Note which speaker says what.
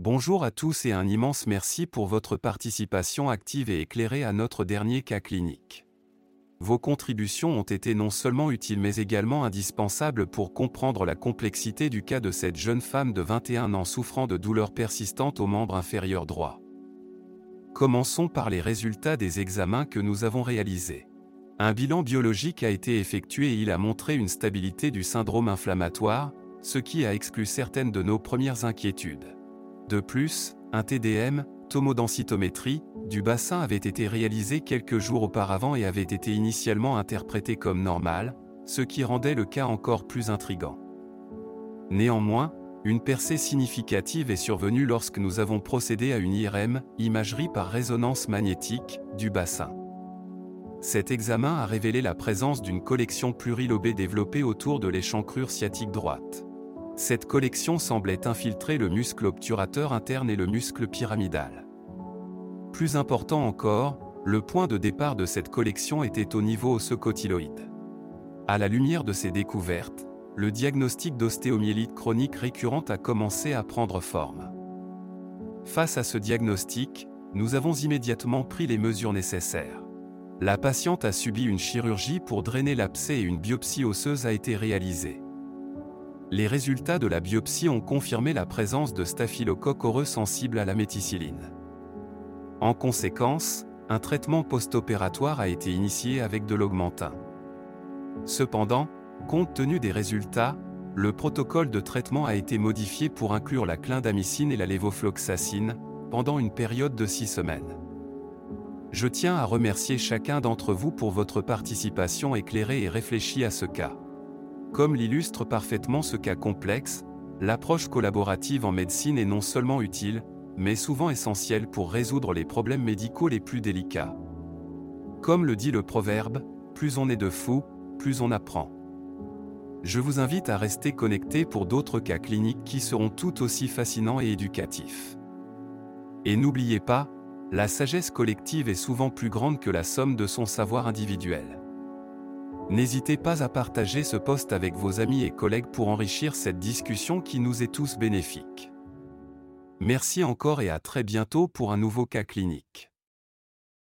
Speaker 1: Bonjour à tous et un immense merci pour votre participation active et éclairée à notre dernier cas clinique. Vos contributions ont été non seulement utiles mais également indispensables pour comprendre la complexité du cas de cette jeune femme de 21 ans souffrant de douleurs persistantes au membre inférieur droit. Commençons par les résultats des examens que nous avons réalisés. Un bilan biologique a été effectué et il a montré une stabilité du syndrome inflammatoire, ce qui a exclu certaines de nos premières inquiétudes. De plus, un TDM, tomodensitométrie, du bassin avait été réalisé quelques jours auparavant et avait été initialement interprété comme normal, ce qui rendait le cas encore plus intrigant. Néanmoins, une percée significative est survenue lorsque nous avons procédé à une IRM, imagerie par résonance magnétique, du bassin. Cet examen a révélé la présence d'une collection plurilobée développée autour de l'échancrure sciatique droite. Cette collection semblait infiltrer le muscle obturateur interne et le muscle pyramidal. Plus important encore, le point de départ de cette collection était au niveau osseux-cotyloïde. À la lumière de ces découvertes, le diagnostic d'ostéomyélite chronique récurrente a commencé à prendre forme. Face à ce diagnostic, nous avons immédiatement pris les mesures nécessaires. La patiente a subi une chirurgie pour drainer l'abcès et une biopsie osseuse a été réalisée. Les résultats de la biopsie ont confirmé la présence de staphylocoque aureus sensibles à la méticilline. En conséquence, un traitement post-opératoire a été initié avec de l'augmentin. Cependant, compte tenu des résultats, le protocole de traitement a été modifié pour inclure la clindamycine et la lévofloxacine, pendant une période de six semaines. Je tiens à remercier chacun d'entre vous pour votre participation éclairée et réfléchie à ce cas. Comme l'illustre parfaitement ce cas complexe, l'approche collaborative en médecine est non seulement utile, mais souvent essentielle pour résoudre les problèmes médicaux les plus délicats. Comme le dit le proverbe, plus on est de fous, plus on apprend. Je vous invite à rester connecté pour d'autres cas cliniques qui seront tout aussi fascinants et éducatifs. Et n'oubliez pas, la sagesse collective est souvent plus grande que la somme de son savoir individuel. N'hésitez pas à partager ce post avec vos amis et collègues pour enrichir cette discussion qui nous est tous bénéfique. Merci encore et à très bientôt pour un nouveau cas clinique.